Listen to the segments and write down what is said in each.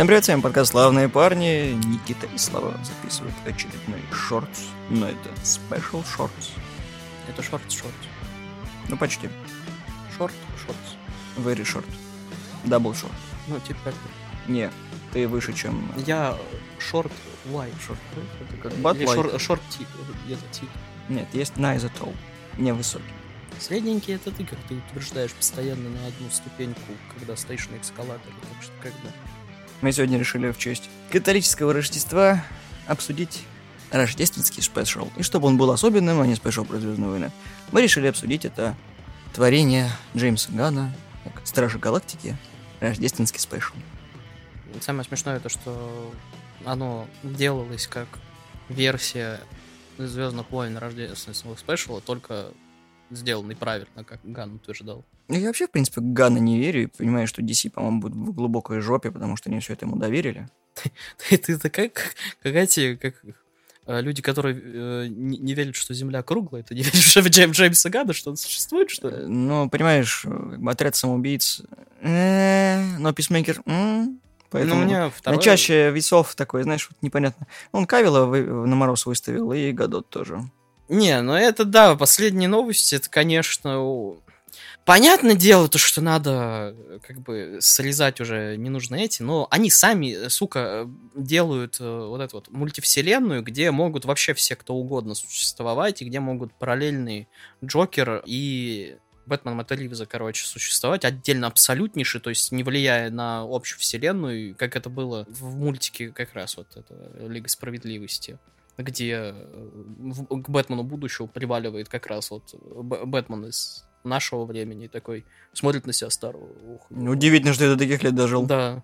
Всем привет, с вами подкаст «Славные парни». Никита и Слава записывают очередной шортс, но это special shorts. Это шорт-шорт. Ну, почти. Шорт, шорт. Very short. Double short. Ну, типа как Не, ты выше, чем... Я шорт wide шорт. Это как butt Или шор- шорт тип. Это тип. Нет, есть neither tall. Невысокий. Средненький это ты, как ты утверждаешь постоянно на одну ступеньку, когда стоишь на эскалаторе. Так что когда. Мы сегодня решили в честь католического Рождества обсудить рождественский special. И чтобы он был особенным, а не special про Звездные войны, мы решили обсудить это творение Джеймса Ганна, Стражи Галактики, рождественский special. Самое смешное то, что оно делалось как версия Звездных войн рождественского special а, только сделанный правильно, как Ган утверждал. Ну, Я вообще, в принципе, Гана не верю и понимаю, что DC, по-моему, будет в глубокой жопе, потому что они все это ему доверили. Ты, ты такая, как, как эти, как э, люди, которые э, не, не верят, что Земля круглая, ты не веришь в Джейм, Джеймса Гана, что он существует, что ли? Э, Ну, понимаешь, отряд самоубийц, но Писмейкер, м, поэтому ну, у меня на второй... чаще весов такой, знаешь, вот непонятно. Он Кавила вы- на мороз выставил, и Гадот тоже. Не, ну это да, последние новости, это, конечно... Понятное дело, то, что надо как бы срезать уже ненужные эти, но они сами, сука, делают э, вот эту вот мультивселенную, где могут вообще все кто угодно существовать, и где могут параллельный Джокер и Бэтмен Мэтта Ривза, короче, существовать отдельно абсолютнейший, то есть не влияя на общую вселенную, как это было в мультике как раз вот это Лига Справедливости где э, в- к Бэтмену будущего приваливает как раз вот Б- Бэтмен из нашего времени такой смотрит на себя старого. Ух, Ну, Удивительно, что я до таких лет дожил. Да.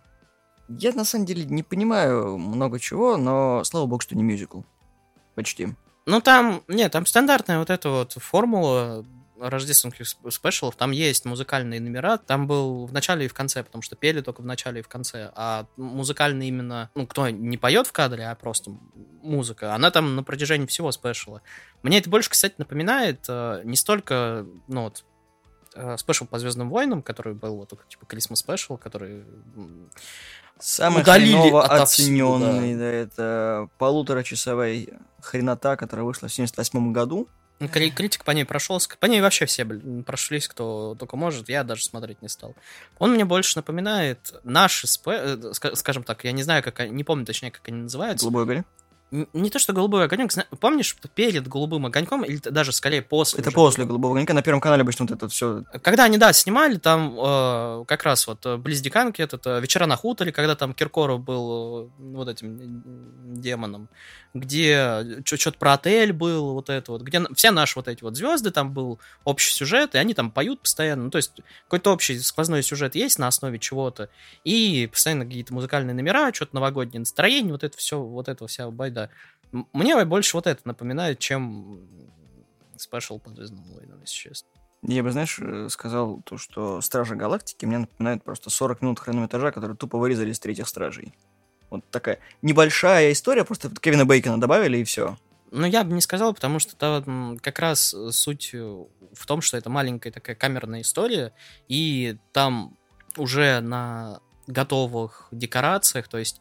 Я, на самом деле, не понимаю много чего, но слава богу, что не мюзикл. Почти. Ну там, нет, там стандартная вот эта вот формула рождественских сп- спешалов, там есть музыкальные номера, там был в начале и в конце, потому что пели только в начале и в конце, а музыкальный именно, ну, кто не поет в кадре, а просто музыка, она там на протяжении всего special а. Мне это больше, кстати, напоминает э, не столько, ну, вот, э, special по Звездным войнам, который был вот типа Christmas special, который Самый Удалили оцененный, да. это полуторачасовая хренота, которая вышла в 78 году. Ну, кри- Критик по ней прошелся. По ней вообще все прошлись, кто только может. Я даже смотреть не стал. Он мне больше напоминает наши э, ска- скажем так, я не знаю, как они, не помню точнее, как они называются. Голубой огонек. Не то, что голубой огонек. Помнишь, перед голубым огоньком, или даже скорее после. Это уже после голубого огонька. На первом канале обычно вот это все. Когда они, да, снимали, там э, как раз вот э, близ Диканки, этот э, «Вечера на хуторе», когда там Киркоров был э, вот этим демоном, где что-то про отель был, вот это вот, где все наши вот эти вот звезды, там был общий сюжет, и они там поют постоянно, ну, то есть какой-то общий сквозной сюжет есть на основе чего-то, и постоянно какие-то музыкальные номера, что-то новогоднее настроение, вот это все, вот это вся байда. М- Мне больше вот это напоминает, чем спешл по Звездным войнам, если честно. Я бы, знаешь, э, сказал то, что Стражи Галактики мне напоминают просто 40 минут хронометража, которые тупо вырезали из третьих Стражей. Вот такая небольшая история, просто Кевина Бейкона добавили и все. Ну, я бы не сказал, потому что там как раз э, суть э, в том, что это маленькая такая камерная история, и там уже на готовых декорациях, то есть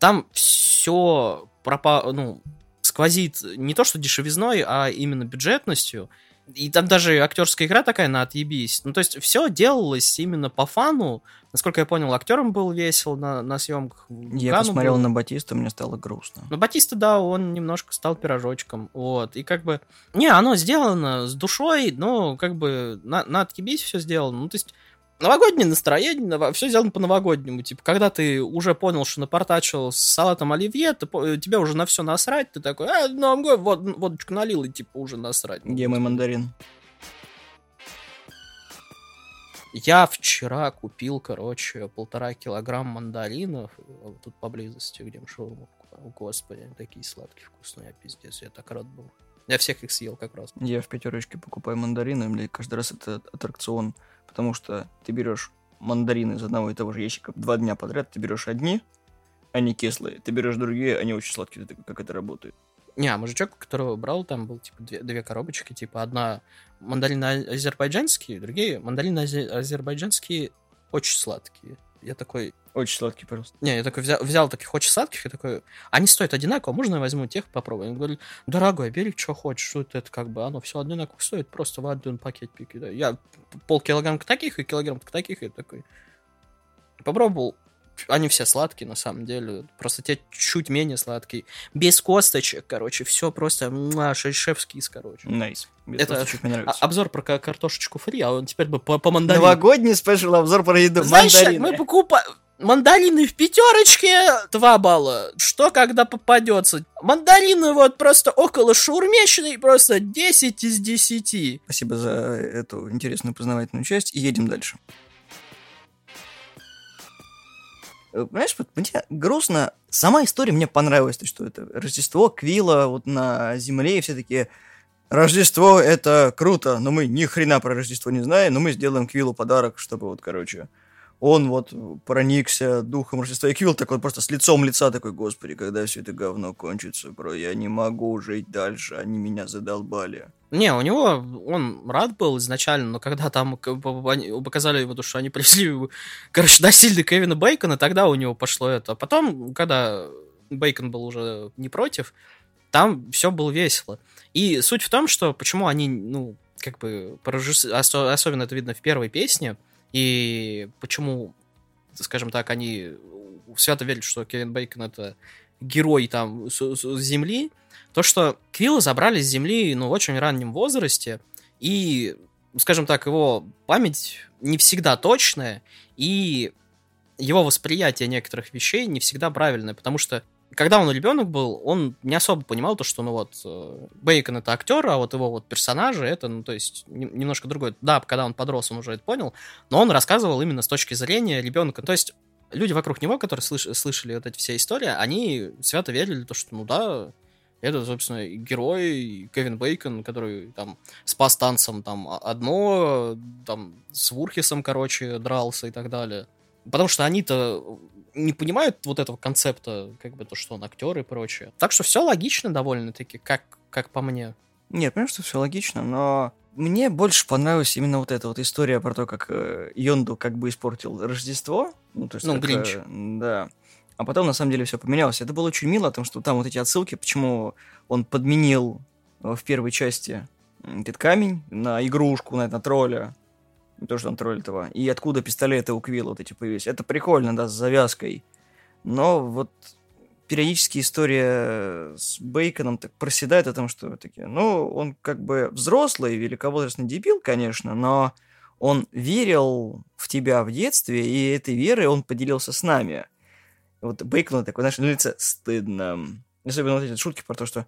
там все пропа... ну, сквозит не то что дешевизной, а именно бюджетностью. И там даже актерская игра такая на отъебись. Ну, то есть все делалось именно по фану. Насколько я понял, актерам был весело на, на съемках. Я Гану посмотрел было. на Батиста, мне стало грустно. Ну, Батиста, да, он немножко стал пирожочком, вот, и как бы... Не, оно сделано с душой, но как бы на, на отъебись все сделано, ну, то есть новогоднее настроение, все сделано по-новогоднему, типа, когда ты уже понял, что напортачил с салатом оливье, ты, по- тебе уже на все насрать, ты такой, а, Новый год, вот, водочку налил, и типа уже насрать. Где мой мандарин? Я вчера купил, короче, полтора килограмма мандаринов э, тут поблизости, где мы шаурму. Господи, они такие сладкие, вкусные, я пиздец, я так рад был. Я всех их съел как раз. Я в пятерочке покупаю мандарины, блядь, каждый раз это аттракцион, потому что ты берешь мандарины из одного и того же ящика два дня подряд, ты берешь одни, они кислые, ты берешь другие, они очень сладкие, Ты как это работает. Не, а мужичок, которого брал, там был типа две, две коробочки, типа одна мандарины а- азербайджанские, другие мандарины азе- азербайджанские очень сладкие. Я такой, Очень сладкий просто. не, я такой взял, взял таких очень сладких, и такой, они стоят одинаково, можно я возьму тех, попробую? Он говорит, дорогой, бери, что хочешь, что это, как бы, оно все одинаково стоит, просто в один пакет кидай. Я полкилограмма таких и килограмм таких, и такой, попробовал, они все сладкие, на самом деле, просто те чуть менее сладкие, без косточек, короче, все просто шефский, короче. Nice. Без Это косточек мне нравится. обзор про ка- картошечку фри, а он теперь бы по, по мандарину. Новогодний special обзор про еду. Знаешь, Мандарины. мы покупаем мандарины в пятерочке 2 балла. Что когда попадется? Мандарины вот просто около шаурмечной, просто 10 из 10. Спасибо за эту интересную познавательную часть. И едем дальше. Понимаешь, вот мне грустно. Сама история мне понравилась, то, что это Рождество, Квилла вот на земле, и все такие Рождество это круто, но мы ни хрена про Рождество не знаем, но мы сделаем Квиллу подарок, чтобы вот, короче, он вот проникся духом Рождества. И Квилл такой просто с лицом лица такой, господи, когда все это говно кончится, бро, я не могу жить дальше, они меня задолбали. Не, у него, он рад был изначально, но когда там они показали то, что они привезли, короче, насильно Кевина Бейкона, тогда у него пошло это. Потом, когда Бейкон был уже не против, там все было весело. И суть в том, что почему они, ну, как бы, особенно это видно в первой песне, и почему, скажем так, они свято верят, что Кевин Бейкон это герой там с, с- с Земли, то, что Квилла забрали с Земли, ну, в очень раннем возрасте, и, скажем так, его память не всегда точная, и его восприятие некоторых вещей не всегда правильное, потому что когда он ребенок был, он не особо понимал то, что, ну вот, э, Бейкон это актер, а вот его вот персонажи это, ну, то есть, нем- немножко другое. Да, когда он подрос, он уже это понял, но он рассказывал именно с точки зрения ребенка. То есть, люди вокруг него, которые слыш- слышали вот эти все истории, они свято верили, то, что, ну да, это, собственно, герой Кевин Бейкон, который там спас танцем там одно, там с Вурхисом, короче, дрался и так далее. Потому что они-то не понимают вот этого концепта, как бы то, что он актер и прочее. Так что все логично довольно-таки, как, как по мне. Нет, понимаю, что все логично, но мне больше понравилась именно вот эта вот история про то, как э, Йонду как бы испортил Рождество. Ну, то есть Ну, как, Гринч. э, да. А потом, на самом деле, все поменялось. Это было очень мило, потому что там вот эти отсылки, почему он подменил э, в первой части этот камень на игрушку, на, на тролля. То, что там тролль этого. И откуда пистолеты у Квилла вот эти появились. Это прикольно, да, с завязкой. Но вот периодически история с Бейконом так проседает о том, что такие, ну, он как бы взрослый, великовозрастный дебил, конечно, но он верил в тебя в детстве, и этой верой он поделился с нами. Вот Бейкону такой, знаешь, на лице стыдно. Особенно вот эти шутки про то, что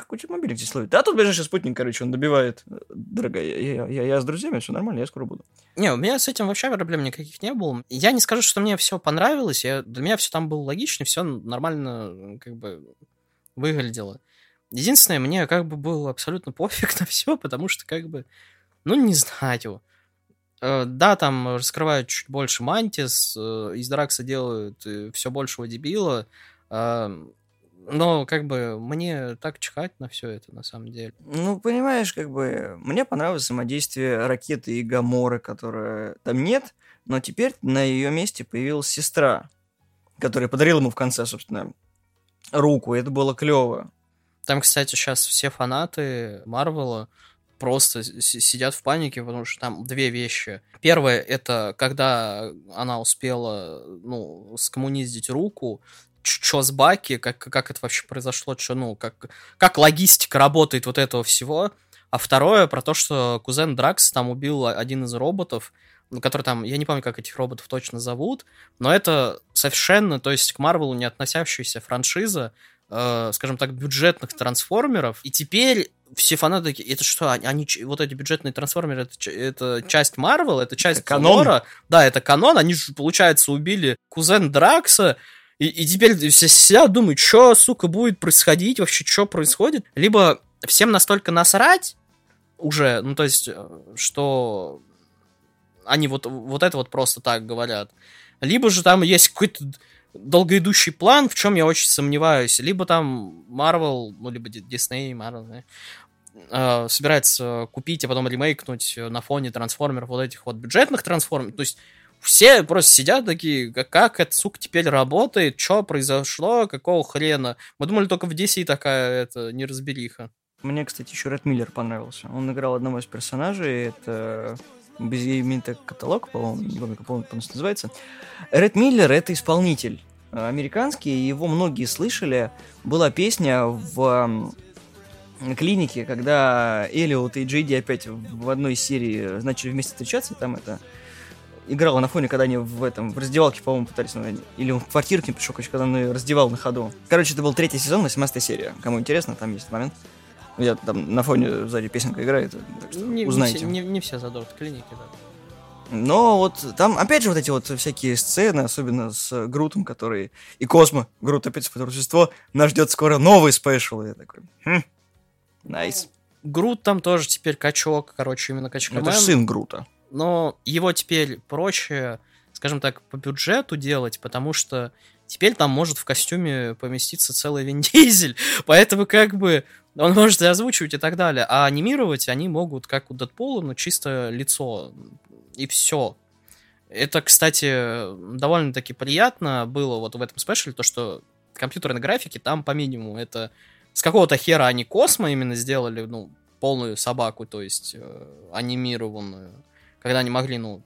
как у тебя мобильник здесь ловит? Да, тут ближайший спутник, короче, он добивает. Дорогая, я, я, я с друзьями, все нормально, я скоро буду. Не, у меня с этим вообще проблем никаких не было. Я не скажу, что мне все понравилось. Я, для меня все там было логично, все нормально как бы выглядело. Единственное, мне как бы было абсолютно пофиг на все, потому что как бы, ну, не знаю. Э, Да, там раскрывают чуть больше Мантис, э, из Дракса делают все большего дебила, э, но как бы мне так чихать на все это на самом деле. Ну, понимаешь, как бы мне понравилось взаимодействие ракеты и Гаморы, которая там нет, но теперь на ее месте появилась сестра, которая подарила ему в конце, собственно, руку. Это было клево. Там, кстати, сейчас все фанаты Марвела просто сидят в панике, потому что там две вещи. Первое, это когда она успела, ну, скоммуниздить руку, что с Баки, как, как это вообще произошло, что, ну, как, как логистика работает вот этого всего. А второе, про то, что кузен Дракс там убил один из роботов, ну, который там, я не помню, как этих роботов точно зовут, но это совершенно, то есть к Марвелу не относящаяся франшиза, э, скажем так, бюджетных трансформеров. И теперь все фанаты такие, это что, они, они вот эти бюджетные трансформеры, это, это часть Марвел, это часть канон. лора. Да, это канон, они же, получается, убили кузен Дракса, и, и теперь все сидят, думают, что, сука, будет происходить, вообще, что происходит. Либо всем настолько насрать уже, ну, то есть, э, что они вот, вот это вот просто так говорят. Либо же там есть какой-то долгоидущий план, в чем я очень сомневаюсь. Либо там Marvel, ну, либо Disney, Marvel, да, э, собирается купить, а потом ремейкнуть на фоне трансформеров вот этих вот бюджетных трансформеров. То есть все просто сидят такие, как, это, сука, теперь работает, что произошло, какого хрена. Мы думали, только в DC такая, это, неразбериха. Мне, кстати, еще Ред Миллер понравился. Он играл одного из персонажей, это без имени каталог, по-моему, не помню, как полностью называется. Ред Миллер — это исполнитель американский, его многие слышали. Была песня в клинике, когда Элиот и Джейди опять в одной серии начали вместе встречаться, там это играла на фоне, когда они в этом, в раздевалке, по-моему, пытались, ну, или в квартирке пришел, когда он раздевал на ходу. Короче, это был третий сезон, 18 серия. Кому интересно, там есть момент. Я там на фоне сзади песенка играет, так что не, узнайте. Не, не, не все задорт клиники, да. Но вот там, опять же, вот эти вот всякие сцены, особенно с Грутом, который... И Космо, Грут опять существо, нас ждет скоро новый special. Я такой, хм, nice. Грут там тоже теперь качок, короче, именно качок. Это же сын Грута. Но его теперь проще, скажем так, по бюджету делать, потому что теперь там может в костюме поместиться целый Вин Дизель. Поэтому как бы он может и озвучивать и так далее. А анимировать они могут, как у Дэдпула, но чисто лицо. И все. Это, кстати, довольно-таки приятно было вот в этом спешле, то, что компьютерные графики там по минимуму. Это с какого-то хера они Космо именно сделали, ну, полную собаку, то есть э, анимированную. Когда они могли, ну,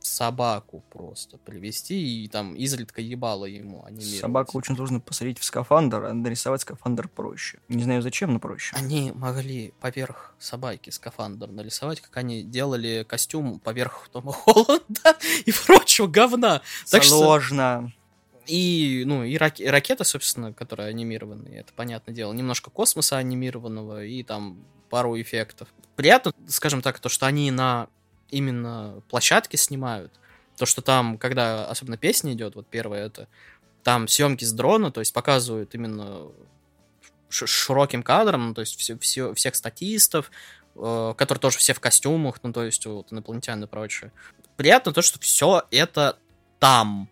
собаку просто привести и там изредка ебало ему анимировать. Собаку очень трудно посадить в скафандр, а нарисовать скафандр проще. Не знаю зачем, но проще. Они могли поверх собаки скафандр нарисовать, как они делали костюм поверх Тома Холланда и прочего говна. Так Сложно. Что... И, ну, и, рак... и ракета, собственно, которая анимированная, это понятное дело. Немножко космоса анимированного и там пару эффектов. Приятно, скажем так, то, что они на именно площадки снимают. То, что там, когда особенно песня идет, вот первая это, там съемки с дрона, то есть показывают именно широким кадром, то есть все, все, всех статистов, э, которые тоже все в костюмах, ну, то есть вот инопланетяне и прочее. Приятно то, что все это там.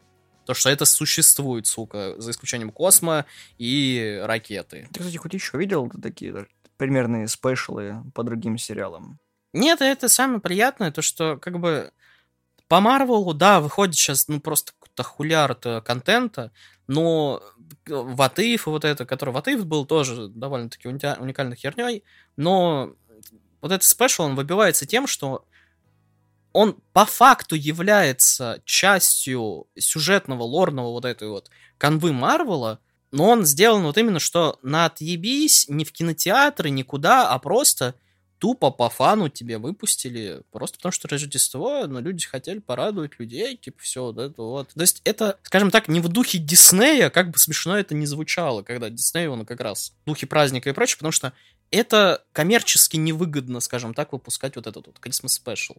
То, что это существует, сука, за исключением космо и ракеты. Ты, кстати, хоть еще видел такие примерные спешлы по другим сериалам? Нет, это самое приятное, то что как бы по Марвелу, да, выходит сейчас ну просто какой-то хулярд контента, но Ватыев и вот это, который Ватыев был тоже довольно-таки уникальной херней, но вот этот спешл, он выбивается тем, что он по факту является частью сюжетного, лорного вот этой вот канвы Марвела, но он сделан вот именно, что на отъебись не в кинотеатры, никуда, а просто тупо по фану тебе выпустили, просто потому что Рождество, но люди хотели порадовать людей, типа, все вот это вот. То есть это, скажем так, не в духе Диснея, как бы смешно это не звучало, когда Дисней, он как раз в духе праздника и прочее, потому что это коммерчески невыгодно, скажем так, выпускать вот этот вот Christmas Special.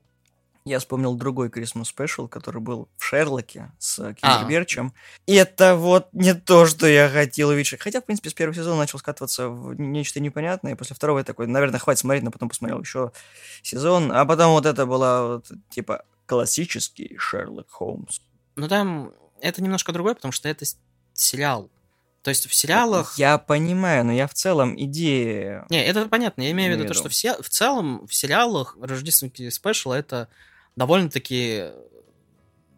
Я вспомнил другой Christmas Special, который был в Шерлоке с Кингерберчем. А. И это вот не то, что я хотел увидеть. Хотя, в принципе, с первого сезона начал скатываться в нечто непонятное. После второго я такой, наверное, хватит смотреть, но потом посмотрел еще сезон. А потом вот это было вот, типа классический Шерлок Холмс. Ну там это немножко другое, потому что это сериал. То есть в сериалах... Я понимаю, но я в целом идея... Не, это понятно. Я имею в виду то, что все, в целом в сериалах рождественский спешл это довольно-таки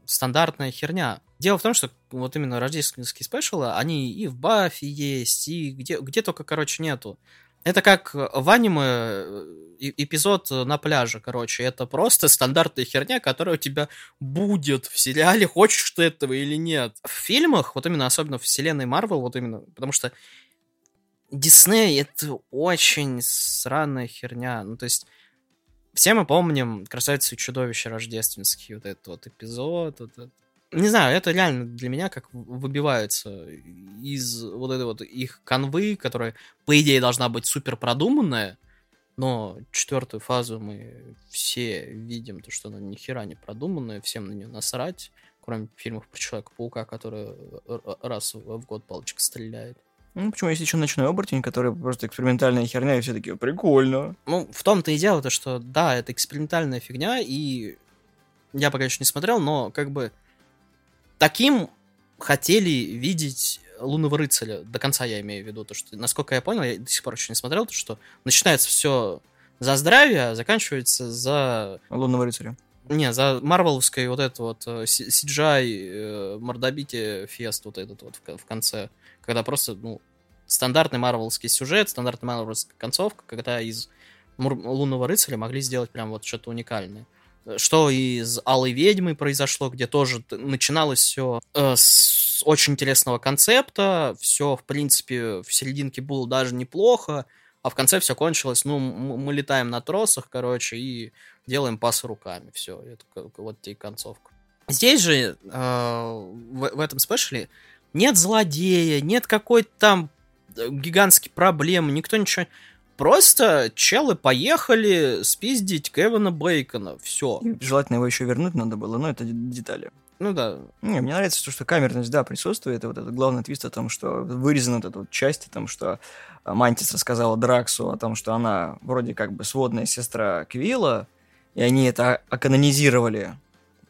стандартная херня. Дело в том, что вот именно рождественские спешалы, они и в Баффе есть, и где, где только, короче, нету. Это как в аниме э, эпизод на пляже, короче. Это просто стандартная херня, которая у тебя будет в сериале, хочешь ты этого или нет. В фильмах, вот именно особенно в вселенной Марвел, вот именно, потому что Дисней это очень сраная херня. Ну, то есть все мы помним «Красавицу и чудовище» рождественский, вот этот вот эпизод. Вот этот. Не знаю, это реально для меня как выбивается из вот этой вот их канвы, которая, по идее, должна быть супер продуманная, но четвертую фазу мы все видим, то, что она ни хера не продуманная, всем на нее насрать, кроме фильмов про Человека-паука, который раз в год палочка стреляет. Ну, почему есть еще ночной оборотень, который просто экспериментальная херня, и все таки прикольно. Ну, в том-то и дело, то, что да, это экспериментальная фигня, и я пока еще не смотрел, но как бы таким хотели видеть лунного рыцаря. До конца я имею в виду, то, что, насколько я понял, я до сих пор еще не смотрел, то, что начинается все за здравие, а заканчивается за... Лунного рыцаря. Не, за Марвеловской вот это вот э, CGI э, мордобитие фест вот этот вот в конце, когда просто, ну, стандартный марвелский сюжет, стандартная марвелская концовка, когда из Лунного рыцаря могли сделать прям вот что-то уникальное. Что из Алой ведьмы произошло, где тоже начиналось все э, с очень интересного концепта, все, в принципе, в серединке было даже неплохо, а в конце все кончилось, ну, мы летаем на тросах, короче, и делаем пасы руками. Все, это вот тебе концовка. Здесь же, э, в, в этом спешле, нет злодея, нет какой-то там э, гигантской проблемы, никто ничего... Просто челы поехали спиздить Кевина Бейкона. Все. Желательно его еще вернуть надо было, но это детали. Ну да. Не, мне нравится то, что камерность, да, присутствует. И вот этот главный твист о том, что вырезана вот эта вот часть, о том, что Мантис рассказала Драксу о том, что она вроде как бы сводная сестра Квилла, и они это оканонизировали,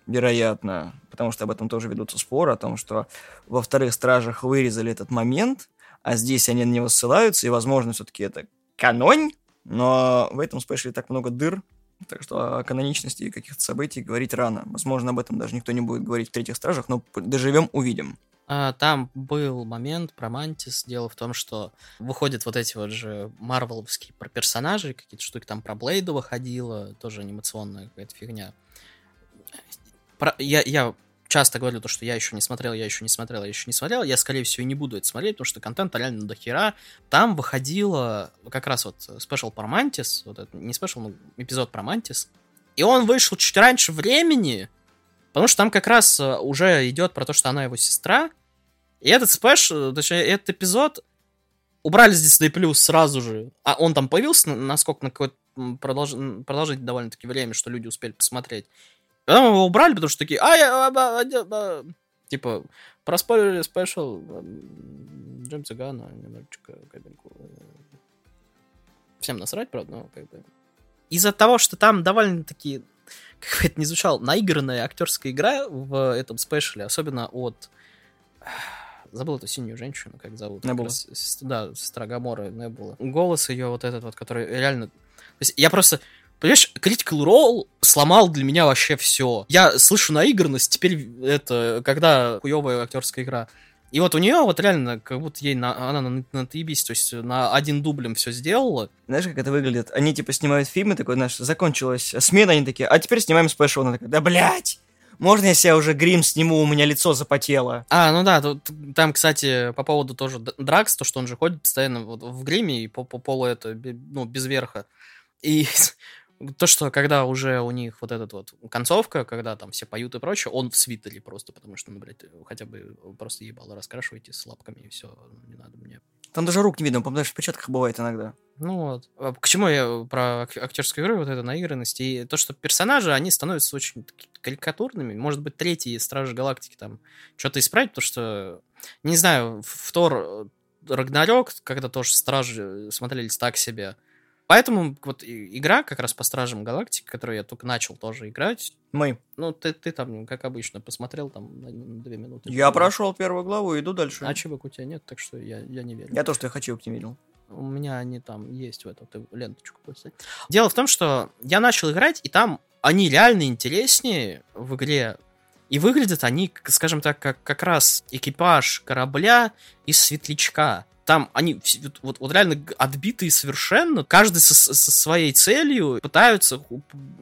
вероятно, потому что об этом тоже ведутся споры, о том, что во вторых стражах вырезали этот момент, а здесь они на него ссылаются, и, возможно, все-таки это канонь, но в этом спешле так много дыр, так что о каноничности каких-то событий говорить рано. Возможно, об этом даже никто не будет говорить в третьих стражах, но доживем, увидим. А, там был момент про Мантис. Дело в том, что выходят вот эти вот же марвеловские персонажей, какие-то штуки там про Блейда выходило, тоже анимационная какая-то фигня. Про, я, я часто говорю то, что я еще не смотрел, я еще не смотрел, я еще не смотрел. Я, скорее всего, не буду это смотреть, потому что контент реально до хера. Там выходило как раз вот special про Мантис, вот это, не special, но эпизод про Мантис. И он вышел чуть раньше времени, потому что там как раз э, уже идет про то, что она его сестра. И этот special, точнее, этот эпизод убрали с Disney Plus сразу же. А он там появился, насколько на какое-то продолж... продолжительное довольно-таки время, что люди успели посмотреть. Потом его убрали, потому что такие, а, я, а, а, а, типа, проспорили спешл Джеймса Гана, немножечко кабинку. Всем насрать, правда, но как бы... Из-за того, что там довольно-таки, как бы это ни звучало, наигранная актерская игра в этом спешле, особенно от... Забыл эту синюю женщину, как зовут. Небула. Да, сестра Гамора Небула. Голос ее вот этот вот, который реально... То есть я просто Понимаешь, Critical Role сломал для меня вообще все. Я слышу наигранность, теперь это, когда хуевая актерская игра. И вот у нее вот реально, как будто ей на, она на, на отъебись, то есть на один дублем все сделала. Знаешь, как это выглядит? Они типа снимают фильмы, такой, знаешь, закончилась смена, они такие, а теперь снимаем спешл. Она такая, да блять! Можно я себе уже грим сниму, у меня лицо запотело? А, ну да, тут, там, кстати, по поводу тоже Дракс, то, что он же ходит постоянно вот в гриме и по, по полу это, ну, без верха. И то, что когда уже у них вот этот вот концовка, когда там все поют и прочее, он в свитере просто, потому что, ну, блядь, хотя бы просто ебало раскрашивайте с лапками, и все, не надо мне. Там даже рук не видно, потому что в перчатках бывает иногда. Ну вот. А к чему я про актерскую игру, вот это наигранность, и то, что персонажи, они становятся очень карикатурными. Может быть, третий Стражи Галактики там что-то исправить, потому что, не знаю, в Тор э, Рагнарёк, когда тоже Стражи смотрелись так себе, Поэтому вот игра как раз по Стражам Галактики, которую я только начал тоже играть. Мы. Ну, ты, ты там, как обычно, посмотрел там на, на две минуты. Я прошел первую главу иду дальше. Ачивок у тебя нет, так что я, я не верю. Я тоже я хочу не видел. У меня они там есть в этом, ты ленточку поставь. Дело в том, что я начал играть, и там они реально интереснее в игре. И выглядят они, скажем так, как как раз экипаж корабля из светлячка там они вот, вот реально отбитые совершенно, каждый со, со своей целью пытаются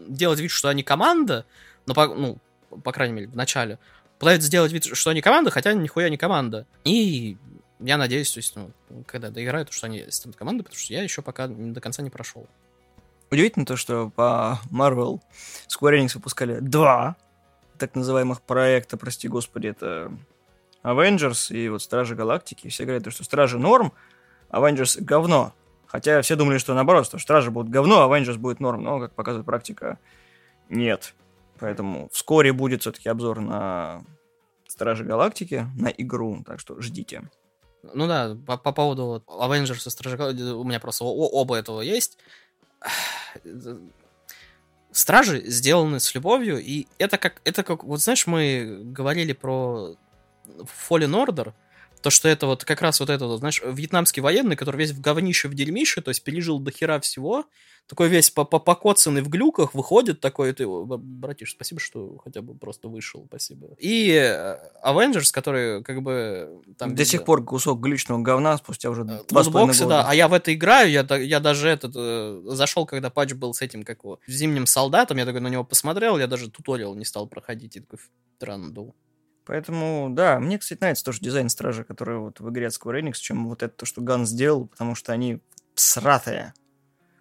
делать вид, что они команда, но по, ну, по крайней мере, в начале, пытаются сделать вид, что они команда, хотя нихуя не команда. И я надеюсь, то есть, ну, когда доиграют, что они станут командой, потому что я еще пока до конца не прошел. Удивительно то, что по Marvel Square Enix выпускали два так называемых проекта, прости господи, это Avengers и вот Стражи Галактики. Все говорят, что Стражи норм, Avengers говно. Хотя все думали, что наоборот, что Стражи будут говно, а Avengers будет норм. Но, как показывает практика, нет. Поэтому вскоре будет все-таки обзор на Стражи Галактики, на игру, так что ждите. Ну да, по, по поводу Avengers и Стражи Галактики, у меня просто оба этого есть. Стражи сделаны с любовью, и это как, это как, вот знаешь, мы говорили про Fallen Order, То, что это вот как раз вот это вот, знаешь, вьетнамский военный, который весь в говнище, в дерьмище, то есть пережил до хера всего, такой весь покоцанный в глюках, выходит такой, ты, братиш, спасибо, что хотя бы просто вышел, спасибо. И э, Avengers, который как бы... Там, До сих пор кусок глючного говна спустя уже э, два года. да, а я в это играю, я, я даже этот, э, зашел, когда патч был с этим, как его, зимним солдатом, я такой на него посмотрел, я даже туториал не стал проходить, и такой, странно Поэтому, да, мне, кстати, нравится тоже дизайн Стража, который вот в игре от Square Enix, чем вот это, то, что Ганн сделал, потому что они сратые.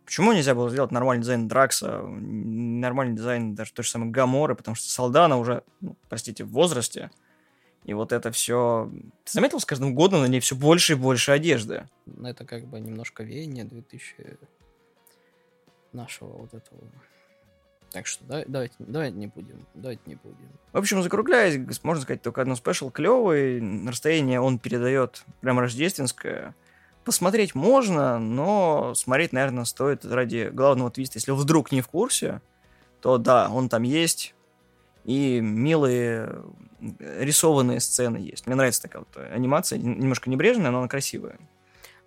Почему нельзя было сделать нормальный дизайн Дракса, нормальный дизайн даже той же самой Гаморы, потому что Салдана уже, ну, простите, в возрасте, и вот это все... Ты заметил, с каждым годом на ней все больше и больше одежды? Ну, это как бы немножко веяние 2000 нашего вот этого. Так что да, давайте, давайте не будем, давайте не будем. В общем, закругляясь, можно сказать, только одно спешл клевый, расстояние он передает прям рождественское, посмотреть можно, но смотреть, наверное, стоит ради главного твиста. Если вдруг не в курсе, то да, он там есть. И милые рисованные сцены есть. Мне нравится такая вот анимация, немножко небрежная, но она красивая.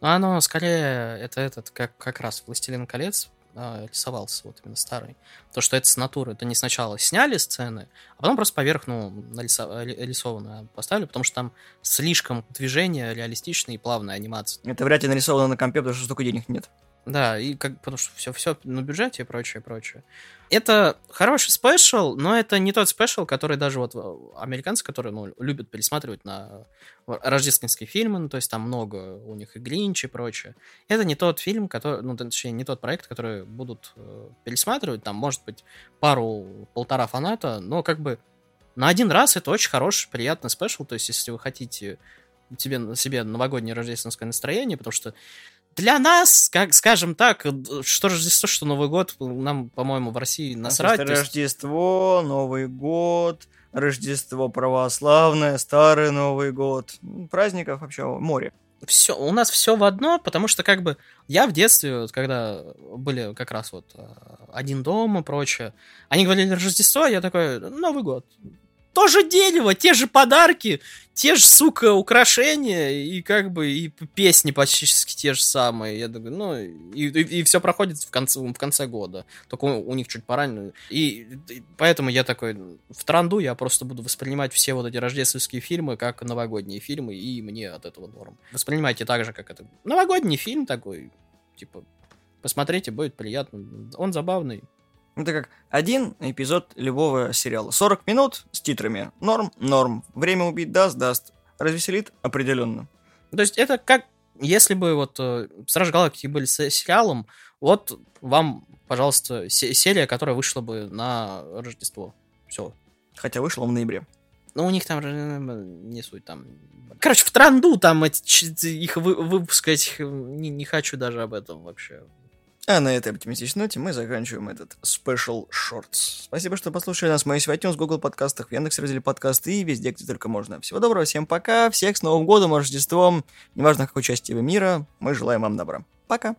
Оно скорее, это этот, как, как раз «Властелин колец», а, рисовался, вот именно старый. То, что это с натуры. Это не сначала сняли сцены, а потом просто поверх, ну, нарисованно поставили, потому что там слишком движение реалистичное и плавная анимация. Это вряд ли нарисовано на компе, потому что столько денег нет. Да, и как, потому что все, все на бюджете и прочее, прочее. Это хороший special, но это не тот special, который даже вот э, американцы, которые ну, любят пересматривать на рождественские фильмы, ну, то есть там много у них и Гринч и прочее. Это не тот фильм, который, ну, точнее, не тот проект, который будут э, пересматривать, там, может быть, пару-полтора фаната, но как бы на один раз это очень хороший, приятный special, то есть если вы хотите тебе, себе новогоднее рождественское настроение, потому что для нас, как скажем так, что Рождество, что Новый год, нам, по-моему, в России насрать. Это Рождество, Новый год, Рождество православное, Старый Новый год. Праздников вообще море. Все, у нас все в одно, потому что как бы я в детстве, когда были как раз вот э, один дом и прочее, они говорили Рождество, я такой, Новый год то же дерево, те же подарки, те же, сука, украшения, и как бы и песни почти те же самые. Я думаю, ну, и, и, и все проходит в конце, в конце года. Только у, у них чуть поранее. И, и поэтому я такой, в транду я просто буду воспринимать все вот эти рождественские фильмы как новогодние фильмы, и мне от этого норм. Воспринимайте так же, как это. Новогодний фильм такой, типа, посмотрите, будет приятно. Он забавный. Это как один эпизод любого сериала. 40 минут с титрами. Норм, норм. Время убить даст, даст. Развеселит определенно. То есть это как если бы вот э, Стражи Галактики были с сериалом, вот вам, пожалуйста, серия, которая вышла бы на Рождество. Все. Хотя вышла в ноябре. Ну, у них там не суть там. Короче, в транду там эти, их вы, выпускать не, не хочу даже об этом вообще. А на этой оптимистичной ноте мы заканчиваем этот Special Shorts. Спасибо, что послушали нас. Мы есть в iTunes, Google подкастах, в Яндекс разделе подкасты и везде, где только можно. Всего доброго, всем пока, всех с Новым годом, Рождеством. Неважно, в какой части вы мира, мы желаем вам добра. Пока.